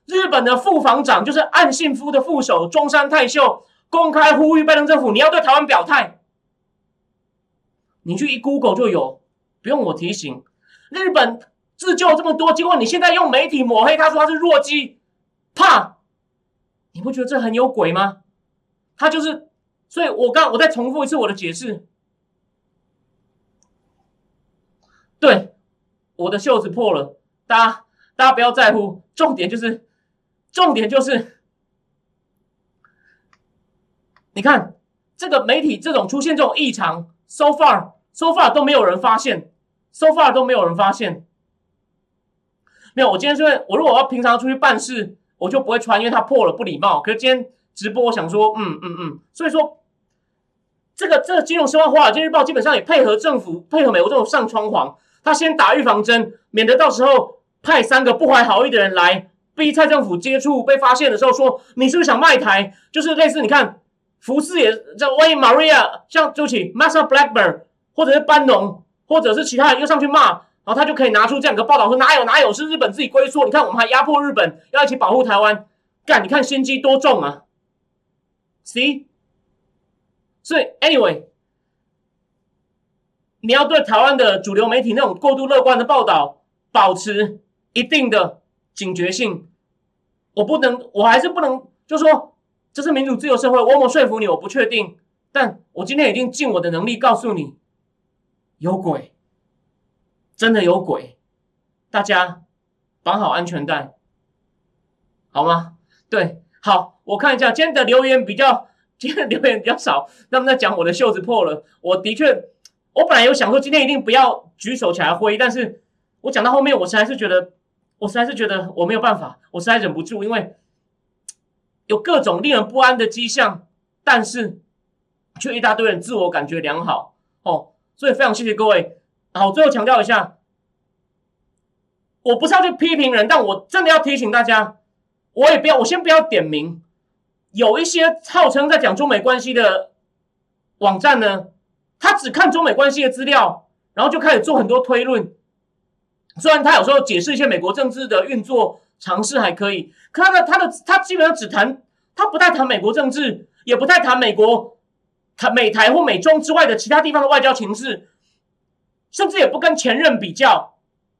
S1: 日本的副防长就是岸信夫的副手中山泰秀公开呼吁拜登政府，你要对台湾表态。你去一 Google 就有，不用我提醒。日本自救这么多，结果你现在用媒体抹黑他，说他是弱鸡，怕？你不觉得这很有鬼吗？他就是，所以我刚我再重复一次我的解释。对，我的袖子破了，大家大家不要在乎，重点就是重点就是，你看这个媒体这种出现这种异常，so far so far 都没有人发现，so far 都没有人发现。没有，我今天是为我如果要平常出去办事，我就不会穿，因为它破了不礼貌。可是今天直播，我想说，嗯嗯嗯，所以说这个这个金融时报、华尔街日报基本上也配合政府、配合美国政府上窗皇，他先打预防针，免得到时候派三个不怀好意的人来逼蔡政府接触，被发现的时候说你是不是想卖台？就是类似你看福斯也这万一 Maria 像对不起 Massa Blackburn 或者是班农或者是其他人又上去骂。然后他就可以拿出这样一个报道说哪有哪有是日本自己龟缩，你看我们还压迫日本，要一起保护台湾，干你看心机多重啊！See，所以 anyway，你要对台湾的主流媒体那种过度乐观的报道保持一定的警觉性。我不能，我还是不能，就说这是民主自由社会，我有没有说服你？我不确定，但我今天已经尽我的能力告诉你，有鬼。真的有鬼，大家绑好安全带，好吗？对，好，我看一下今天的留言比较，今天的留言比较少。他们在讲我的袖子破了，我的确，我本来有想说今天一定不要举手起来挥，但是我讲到后面，我实在是觉得，我实在是觉得我没有办法，我实在忍不住，因为有各种令人不安的迹象，但是却一大堆人自我感觉良好哦，所以非常谢谢各位。好，最后强调一下，我不是要去批评人，但我真的要提醒大家，我也不要，我先不要点名，有一些号称在讲中美关系的网站呢，他只看中美关系的资料，然后就开始做很多推论。虽然他有时候解释一些美国政治的运作尝试还可以，可他的他的他基本上只谈，他不太谈美国政治，也不太谈美国谈美台或美中之外的其他地方的外交情势。甚至也不跟前任比较，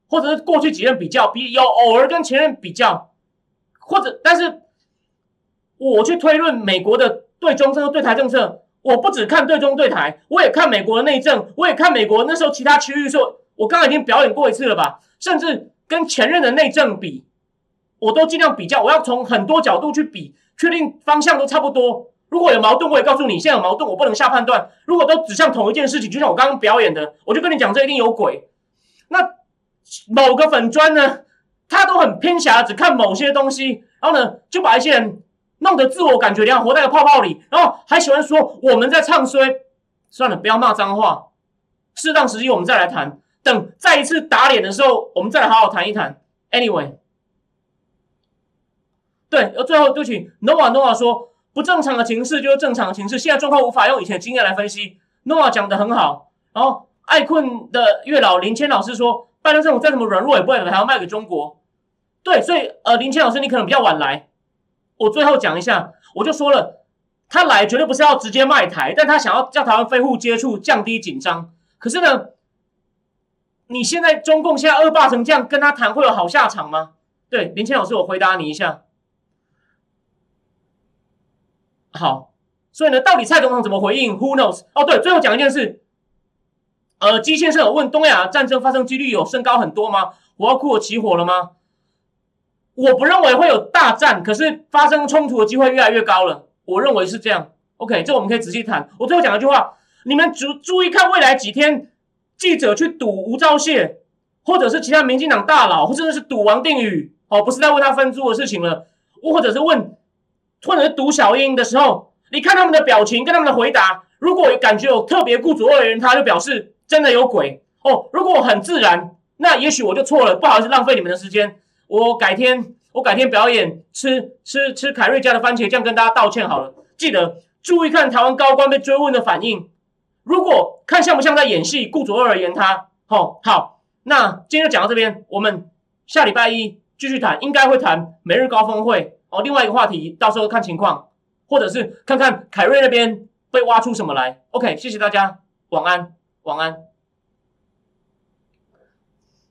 S1: 或者是过去几任比较，比有偶尔跟前任比较，或者但是，我去推论美国的对中政策、对台政策，我不只看对中对台，我也看美国的内政，我也看美国那时候其他区域说，我刚刚已经表演过一次了吧？甚至跟前任的内政比，我都尽量比较，我要从很多角度去比，确定方向都差不多。如果有矛盾，我也告诉你，现在有矛盾，我不能下判断。如果都指向同一件事情，就像我刚刚表演的，我就跟你讲，这一定有鬼。那某个粉砖呢，他都很偏狭，只看某些东西，然后呢，就把一些人弄得自我感觉良好，活在个泡泡里，然后还喜欢说我们在唱衰。算了，不要骂脏话，适当时机我们再来谈。等再一次打脸的时候，我们再来好好谈一谈。Anyway，对，最后对不起，Nova Nova 说。不正常的情势就是正常情势，现在状况无法用以前的经验来分析。诺 a 讲的很好，然后爱困的月老林谦老师说，拜登政府再怎么软弱也不会还要卖给中国。对，所以呃，林谦老师你可能比较晚来，我最后讲一下，我就说了，他来绝对不是要直接卖台，但他想要叫台湾非互接触，降低紧张。可是呢，你现在中共现在恶霸成这样，跟他谈会有好下场吗？对，林谦老师，我回答你一下。好，所以呢，到底蔡总统怎么回应？Who knows？哦，对，最后讲一件事。呃，基先生有问东亚战争发生几率有升高很多吗？火药库起火了吗？我不认为会有大战，可是发生冲突的机会越来越高了。我认为是这样。OK，这我们可以仔细谈。我最后讲一句话，你们注注意看未来几天，记者去赌吴钊燮，或者是其他民进党大佬，或者是赌王定宇，哦，不是在问他分租的事情了，或者是问。或者是读小英的时候，你看他们的表情跟他们的回答，如果感觉有特别顾左右而言他，就表示真的有鬼哦。如果我很自然，那也许我就错了，不好意思浪费你们的时间。我改天我改天表演吃吃吃凯瑞家的番茄酱，跟大家道歉好了。记得注意看台湾高官被追问的反应，如果看像不像在演戏，顾左右而言他。好，好，那今天就讲到这边，我们下礼拜一继续谈，应该会谈每日高峰会。哦，另外一个话题，到时候看情况，或者是看看凯瑞那边被挖出什么来。OK，谢谢大家，晚安，晚安。